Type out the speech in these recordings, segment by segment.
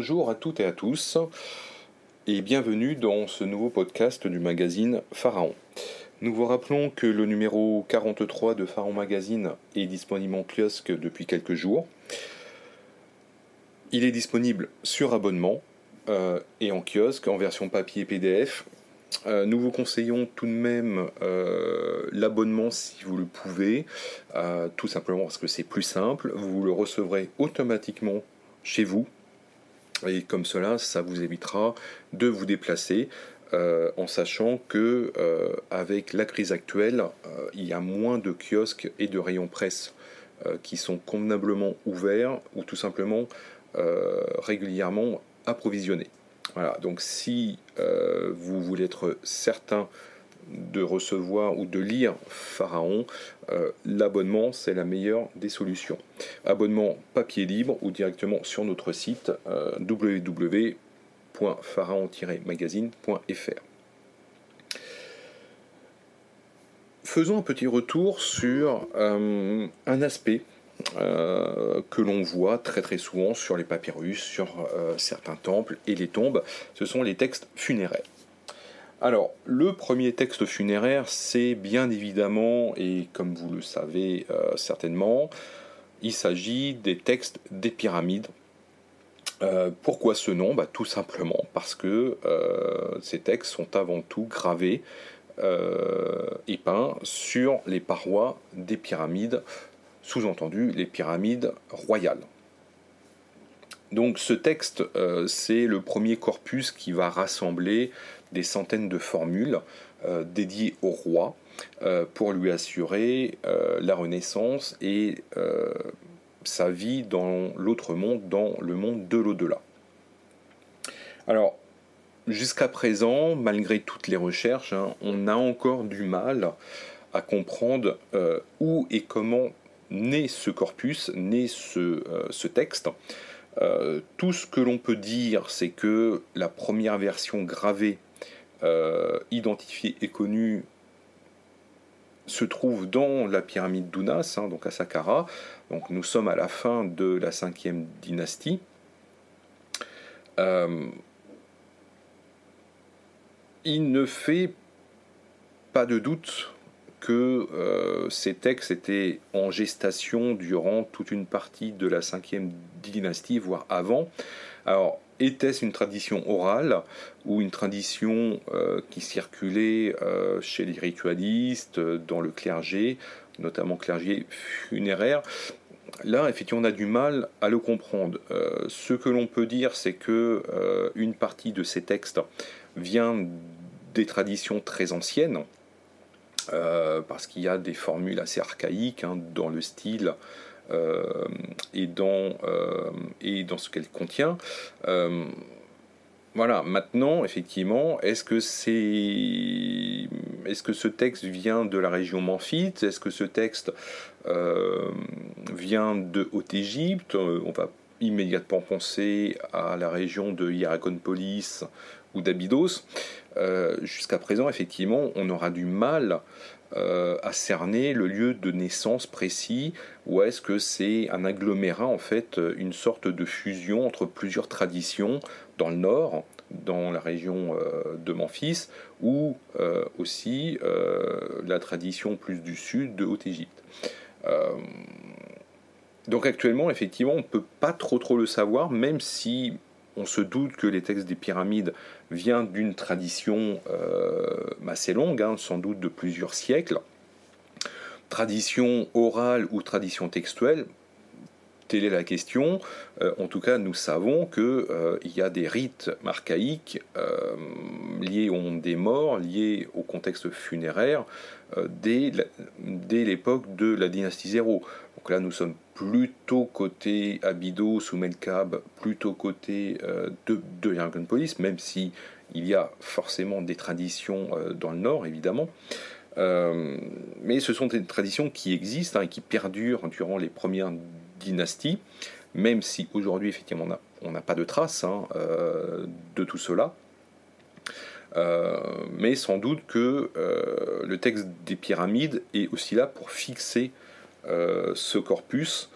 Bonjour à toutes et à tous et bienvenue dans ce nouveau podcast du magazine Pharaon. Nous vous rappelons que le numéro 43 de Pharaon Magazine est disponible en kiosque depuis quelques jours. Il est disponible sur abonnement euh, et en kiosque en version papier PDF. Euh, nous vous conseillons tout de même euh, l'abonnement si vous le pouvez, tout simplement parce que c'est plus simple. Vous le recevrez automatiquement chez vous et comme cela, ça vous évitera de vous déplacer. en sachant que avec la crise actuelle, il y a moins de kiosques et de rayons presse qui sont convenablement ouverts ou tout simplement régulièrement approvisionnés. Voilà, donc si euh, vous voulez être certain de recevoir ou de lire Pharaon, euh, l'abonnement c'est la meilleure des solutions. Abonnement papier libre ou directement sur notre site euh, www.pharaon-magazine.fr. Faisons un petit retour sur un aspect euh, que l'on voit très très souvent sur les papyrus, sur euh, certains temples et les tombes, ce sont les textes funéraires. Alors, le premier texte funéraire, c'est bien évidemment, et comme vous le savez euh, certainement, il s'agit des textes des pyramides. pourquoi ce nom? Bah, Tout simplement parce que ces textes sont avant tout gravés et peints sur les parois des pyramides sous-entendu les pyramides royales. Donc ce texte, euh, c'est le premier corpus qui va rassembler des centaines de formules euh, dédiées au roi euh, pour lui assurer la renaissance et sa vie dans l'autre monde, dans le monde de l'au-delà. Alors, jusqu'à présent, malgré toutes les recherches, hein, on a encore du mal à comprendre où et comment naît ce corpus, naît ce, euh, texte. Euh, tout ce que l'on peut dire, c'est que la première version gravée, euh, identifiée et connue, se trouve dans la pyramide d'Unas, hein, donc à Saqqara. Donc nous sommes à la fin de la cinquième dynastie. il ne fait pas de doute que euh, ces textes étaient en gestation durant toute une partie de la cinquième dynastie, voire avant. Alors, était-ce une tradition orale ou une tradition euh, qui circulait euh, chez les ritualistes, dans le clergé, notamment clergé funéraire? Là, effectivement, on a du mal à le comprendre. ce que l'on peut dire, c'est que une partie de ces textes vient des traditions très anciennes, euh, parce qu'il y a des formules assez archaïques hein, dans le style euh, et, dans, euh, et dans ce qu'elle contient. voilà, maintenant, effectivement, est-ce que, c'est... est-ce que ce texte vient de la région memphite? Est-ce que ce texte vient de Haute-Égypte On va immédiatement penser à la région de Hierakonpolis ou d'Abydos. Euh, jusqu'à présent, effectivement, on aura du mal euh, à cerner le lieu de naissance précis, ou est-ce que c'est un agglomérat, en fait, une sorte de fusion entre plusieurs traditions dans le nord, dans la région euh, de Memphis, ou aussi la tradition plus du sud de Haute-Égypte? donc actuellement, effectivement, on ne peut pas trop trop le savoir, même si on se doute que les textes des pyramides viennent d'une tradition euh, assez longue, hein, sans doute de plusieurs siècles. Tradition orale ou tradition textuelle, telle est la question. Euh, en tout cas, nous savons qu'il euh, y a des rites archaïques liés au monde des morts, liés au contexte funéraire, dès l'époque de la dynastie zéro. Donc là, nous sommes plutôt côté Abydos ou Melkab, plutôt côté euh, de, de Police, même si il y a forcément des traditions euh, dans le nord, évidemment. Euh, mais ce sont des traditions qui existent hein, et qui perdurent durant les premières dynasties, même si aujourd'hui, effectivement, on n'a pas de traces hein, de tout cela. mais sans doute que le texte des pyramides est aussi là pour fixer euh, ce corpus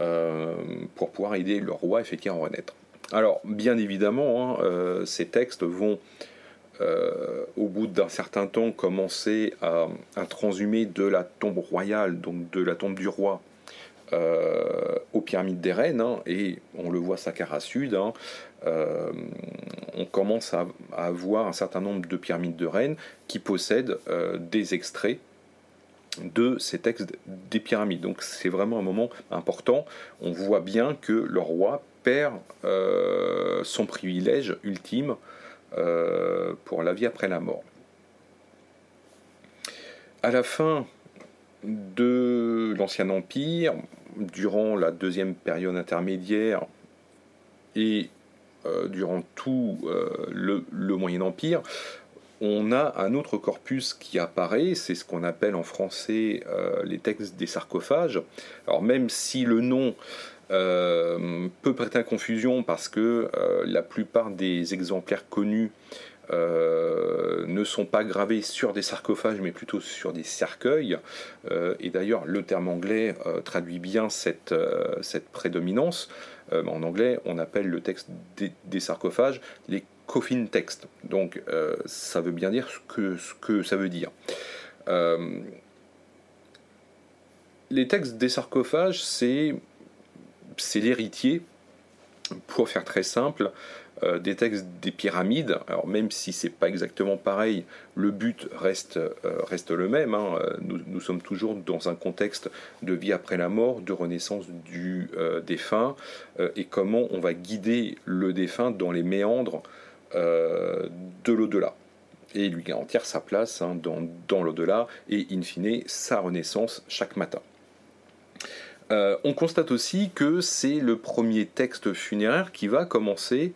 euh, pour pouvoir aider le roi effectivement à renaître. Alors, bien évidemment, hein, ces textes vont, au bout d'un certain temps, commencer à, transhumer de la tombe royale, donc de la tombe du roi, aux pyramides des reines, hein, et on le voit Saqqara Sud, hein, on commence à, avoir un certain nombre de pyramides de reines qui possèdent des extraits de ces textes des pyramides. Donc c'est vraiment un moment important. On voit bien que le roi perd euh, son privilège ultime euh, pour la vie après la mort. À la fin de l'Ancien Empire, durant la deuxième période intermédiaire et euh, durant tout le, Moyen Empire, on a un autre corpus qui apparaît, c'est ce qu'on appelle en français euh, les textes des sarcophages. Alors même si le nom euh, peut prêter à confusion parce que euh, la plupart des exemplaires connus ne sont pas gravés sur des sarcophages mais plutôt sur des cercueils. et d'ailleurs le terme anglais traduit bien cette, prédominance. en anglais on appelle le texte des, sarcophages les coffin text. Donc euh, ça veut bien dire ce que, ça veut dire. Euh, les textes des sarcophages, c'est l'héritier, pour faire très simple, euh, des textes des pyramides. Alors même si c'est pas exactement pareil, le but reste, reste le même. Hein. Nous, sommes toujours dans un contexte de vie après la mort, de renaissance du défunt, et comment on va guider le défunt dans les méandres euh, de l'au-delà et lui garantir sa place hein, dans, l'au-delà et in fine sa renaissance chaque matin. Euh, on constate aussi que c'est le premier texte funéraire qui va commencer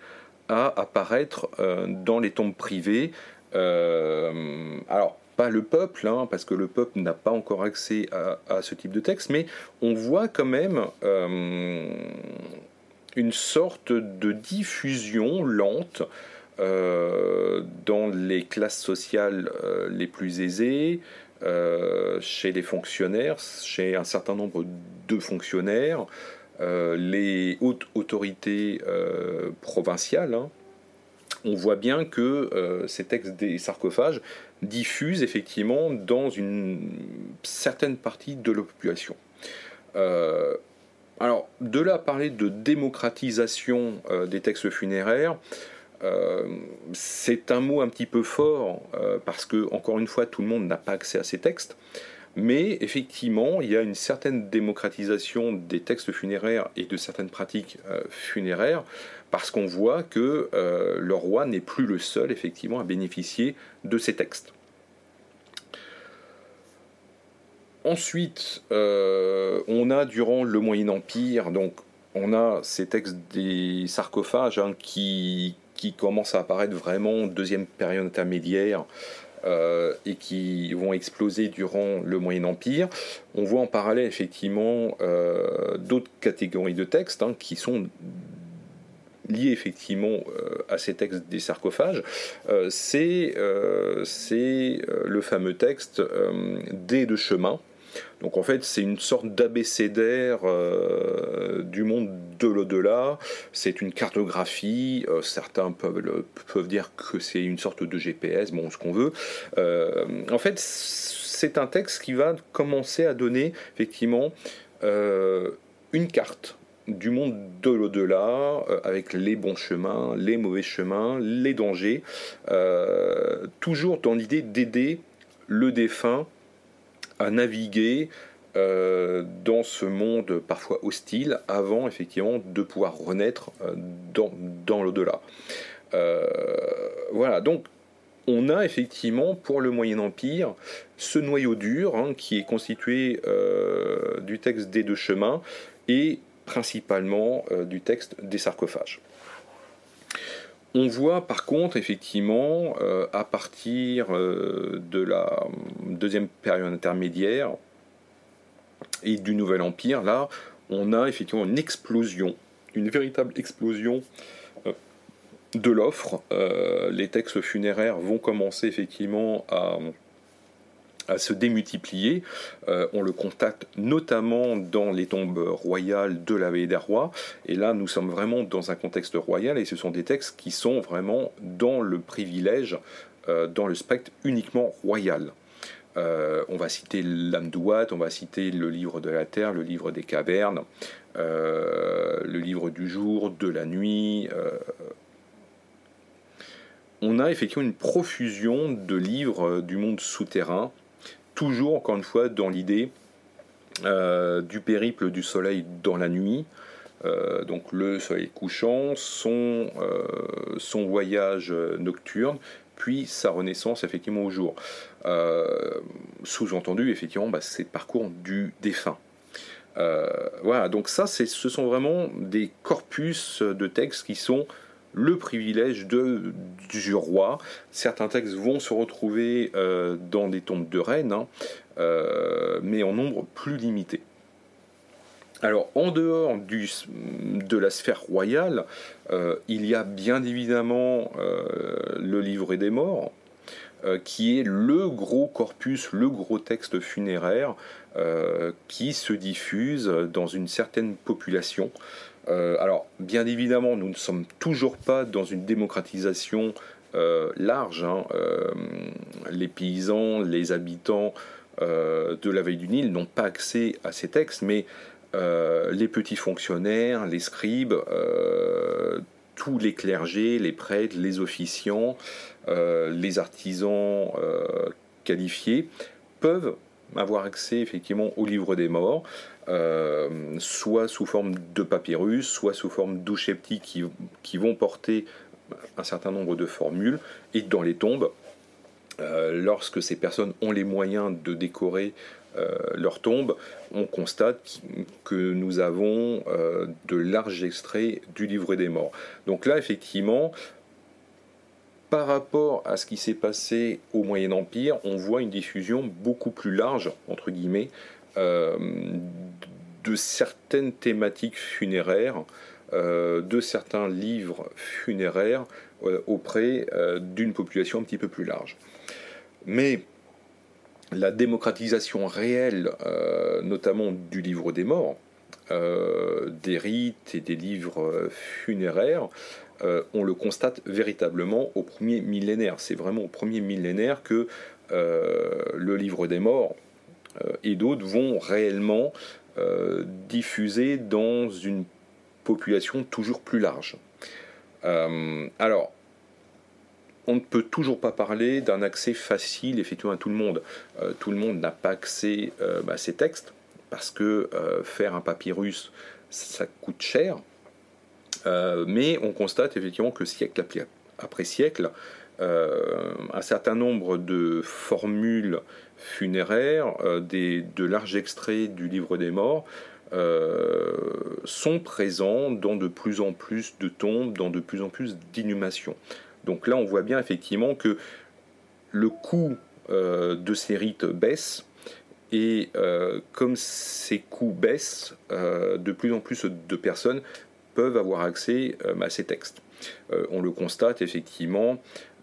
à apparaître euh, dans les tombes privées. alors, pas le peuple, hein, parce que le peuple n'a pas encore accès à, ce type de texte, mais on voit quand même une sorte de diffusion lente euh, dans les classes sociales euh, les plus aisées, euh, chez les fonctionnaires, chez un certain nombre de fonctionnaires, les hautes autorités provinciales. Hein. on voit bien que ces textes des sarcophages diffusent effectivement dans une certaine partie de la population. alors, de là à parler de démocratisation des textes funéraires, euh, c'est un mot un petit peu fort euh, parce que, encore une fois, tout le monde n'a pas accès à ces textes. Mais effectivement, il y a une certaine démocratisation des textes funéraires et de certaines pratiques euh, funéraires parce qu'on voit que le roi n'est plus le seul, effectivement, à bénéficier de ces textes. Ensuite, on a durant le Moyen Empire, donc on a ces textes des sarcophages hein, qui, qui commencent à apparaître vraiment deuxième période intermédiaire euh, et qui vont exploser durant le Moyen Empire. On voit en parallèle effectivement euh, d'autres catégories de textes hein, qui sont liés effectivement euh, à ces textes des sarcophages. c'est le fameux texte des de chemin donc en fait, c'est une sorte d'abécédaire euh, du monde de l'au-delà. C'est une cartographie. Euh, certains peuvent, peuvent dire que c'est une sorte de GPS, bon, ce qu'on veut. Euh, en fait, c'est un texte qui va commencer à donner effectivement une carte du monde de l'au-delà, avec les bons chemins, les mauvais chemins, les dangers, toujours dans l'idée d'aider le défunt à naviguer euh, dans ce monde parfois hostile avant effectivement de pouvoir renaître euh, dans, dans l'au-delà. Euh, voilà, donc on a effectivement pour le Moyen Empire ce noyau dur hein, qui est constitué du texte des deux chemins et principalement du texte des sarcophages. On voit par contre effectivement euh, à partir euh, de la deuxième période intermédiaire et du Nouvel Empire, là, on a effectivement une explosion, une véritable explosion euh, de l'offre. les textes funéraires vont commencer effectivement à, se démultiplier. Euh, on le constate notamment dans les tombes royales de la Veille des Rois. Et là, nous sommes vraiment dans un contexte royal et ce sont des textes qui sont vraiment dans le privilège, euh, dans le spectre uniquement royal. Euh, on va citer l'Amdouat, on va citer le livre de la Terre, le livre des cavernes, le livre du jour, de la nuit. on a effectivement une profusion de livres du monde souterrain toujours, encore une fois, dans l'idée euh, du périple du soleil dans la nuit. Euh, donc le soleil couchant, son, euh, son voyage nocturne, puis sa renaissance effectivement au jour. Sous-entendu, effectivement, bah, parcours du défunt. voilà, donc ça, ce sont vraiment des corpus de textes qui sont le privilège du roi. Certains textes vont se retrouver euh, dans des tombes de reines, hein, euh, mais en nombre plus limité. Alors, en dehors de la sphère royale, euh, il y a bien évidemment le livret des morts, qui est le gros corpus, le gros texte funéraire qui se diffuse dans une certaine population. Euh, alors, bien évidemment, nous ne sommes toujours pas dans une démocratisation euh, large. Hein. Euh, les paysans, les habitants de la veille du Nil n'ont pas accès à ces textes, mais les petits fonctionnaires, les scribes, tous les clergés, les prêtres, les officiants, les artisans qualifiés peuvent avoir accès effectivement au livre des morts, euh, soit sous forme de papyrus, soit sous forme d'oucheptis qui, vont porter un certain nombre de formules, et dans les tombes, euh, lorsque ces personnes ont les moyens de décorer euh, leur tombe, on constate que nous avons de larges extraits du livre des morts. Donc là, effectivement, par rapport à ce qui s'est passé au Moyen Empire, on voit une diffusion beaucoup plus large, entre guillemets, euh, de certaines thématiques funéraires, euh, de certains livres funéraires euh, auprès d'une population un petit peu plus large. Mais la démocratisation réelle, notamment du livre des morts, des rites et des livres funéraires, on le constate véritablement au premier millénaire. C'est vraiment au premier millénaire que le livre des morts, euh, et d'autres vont réellement euh, diffuser dans une population toujours plus large. Euh, alors, on ne peut toujours pas parler d'un accès facile effectivement à tout le monde. tout le monde n'a pas accès à ces textes parce que faire un papyrus, ça coûte cher. Mais on constate effectivement que siècle après siècle, un certain nombre de formules funéraires, euh, de larges extraits du livre des morts, euh, sont présents dans de plus en plus de tombes, dans de plus en plus d'inhumations. Donc là, on voit bien effectivement que le coût euh, de ces rites baisse, et comme ces coûts baissent, de plus en plus de personnes avoir accès à ces textes. on le constate effectivement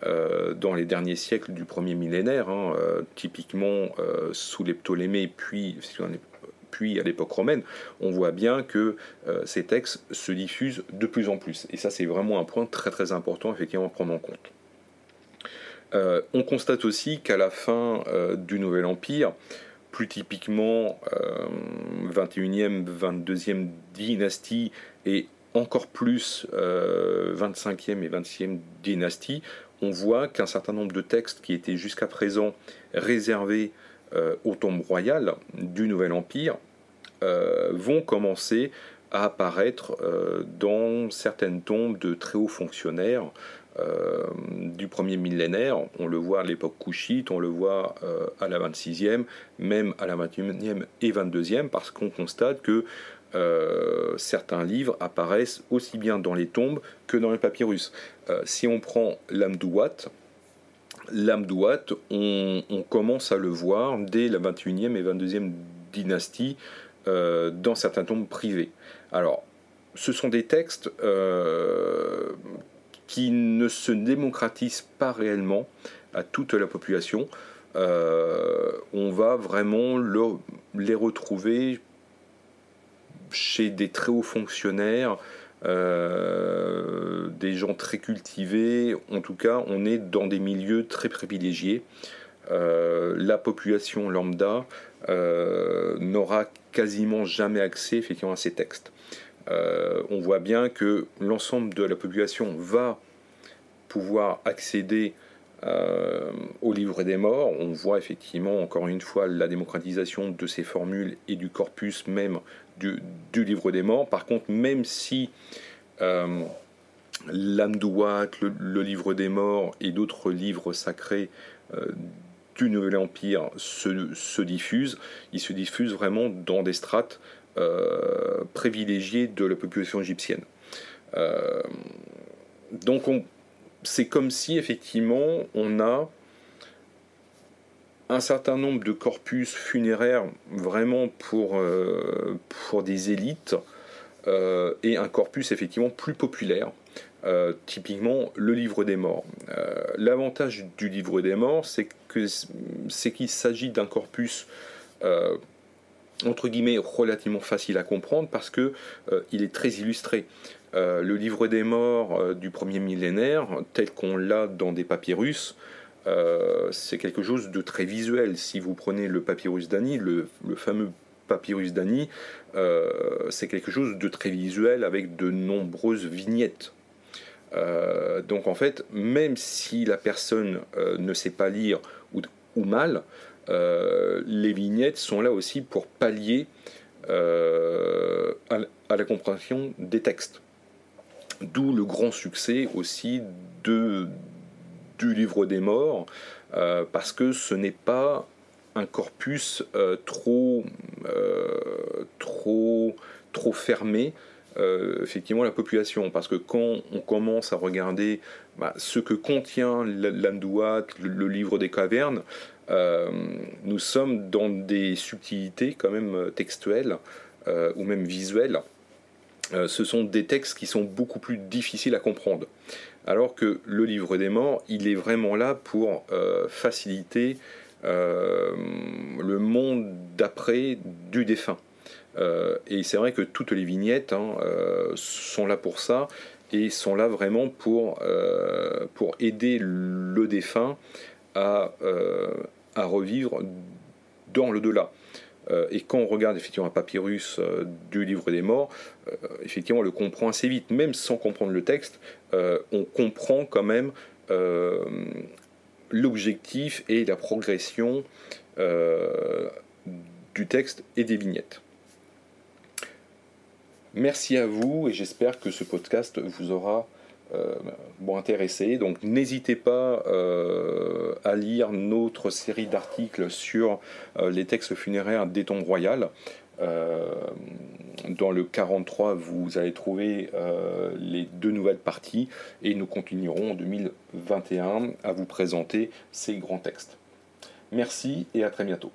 euh, dans les derniers siècles du premier millénaire, hein, euh, typiquement euh, sous les Ptolémées, puis, puis à l'époque romaine, on voit bien que ces textes se diffusent de plus en plus. Et ça, c'est vraiment un point très très important effectivement à prendre en compte. on constate aussi qu'à la fin du Nouvel Empire, plus typiquement 21e, 22e dynastie et encore plus 25e et 26e dynastie, on voit qu'un certain nombre de textes qui étaient jusqu'à présent réservés euh, aux tombes royales du Nouvel Empire euh, vont commencer à apparaître euh, dans certaines tombes de très hauts fonctionnaires du premier millénaire. On le voit à l'époque couchite, on le voit à la 26e, même à la 21e et 22e, parce qu'on constate que euh, certains livres apparaissent aussi bien dans les tombes que dans les papyrus. Euh, si on prend l'Amdouat, l'Amdouat, on, on, commence à le voir dès la 21e et 22e dynastie euh, dans certains tombes privées. Alors, ce sont des textes qui ne se démocratisent pas réellement à toute la population. on va vraiment les retrouver chez des très hauts fonctionnaires, des gens très cultivés. En tout cas, on est dans des milieux très privilégiés. la population lambda n'aura quasiment jamais accès effectivement à ces textes. Euh, on voit bien que l'ensemble de la population va pouvoir accéder euh, au livre des morts. On voit effectivement encore une fois la démocratisation de ces formules et du corpus même du, livre des morts. Par contre, même si euh, l'âme le, le, livre des morts et d'autres livres sacrés du Nouvel Empire se, se diffusent, ils se diffusent vraiment dans des strates euh, privilégié de la population égyptienne. Euh, donc c'est comme si effectivement on a un certain nombre de corpus funéraires vraiment pour, euh, des élites et un corpus effectivement plus populaire. typiquement le livre des morts. L'avantage du livre des morts, c'est qu'il s'agit d'un corpus entre guillemets relativement facile à comprendre parce que euh, il est très illustré. Euh, le livre des morts euh, du premier millénaire, tel qu'on l'a dans des papyrus, c'est quelque chose de très visuel. Si vous prenez le papyrus d'Ani, le, fameux papyrus d'Ani, c'est quelque chose de très visuel avec de nombreuses vignettes. donc en fait, même si la personne ne sait pas lire ou, mal, euh, les vignettes sont là aussi pour pallier euh, à, la compréhension des textes. D'où le grand succès aussi de, du livre des morts, euh, parce que ce n'est pas un corpus trop, trop, trop fermé, effectivement la population. Parce que quand on commence à regarder bah, ce que contient l'Amdouat, le, livre des cavernes, euh, nous sommes dans des subtilités quand même euh, textuelles euh, ou même visuelles. ce sont des textes qui sont beaucoup plus difficiles à comprendre. Alors que le livre des morts, il est vraiment là pour faciliter le monde d'après du défunt. et c'est vrai que toutes les vignettes hein, sont là pour ça et sont là vraiment pour, aider le défunt à, à revivre dans le delà. Euh, et quand on regarde effectivement un papyrus euh, du livre des morts, euh, effectivement on le comprend assez vite, même sans comprendre le texte, on comprend quand même l'objectif et la progression du texte et des vignettes. Merci à vous et j'espère que ce podcast vous aura euh, bon, intéressé. Donc n'hésitez pas euh, à lire notre série d'articles sur euh, les textes funéraires des tombes royales. dans le 43, vous allez trouver les deux nouvelles parties et nous continuerons en 2021 à vous présenter ces grands textes. Merci et à très bientôt.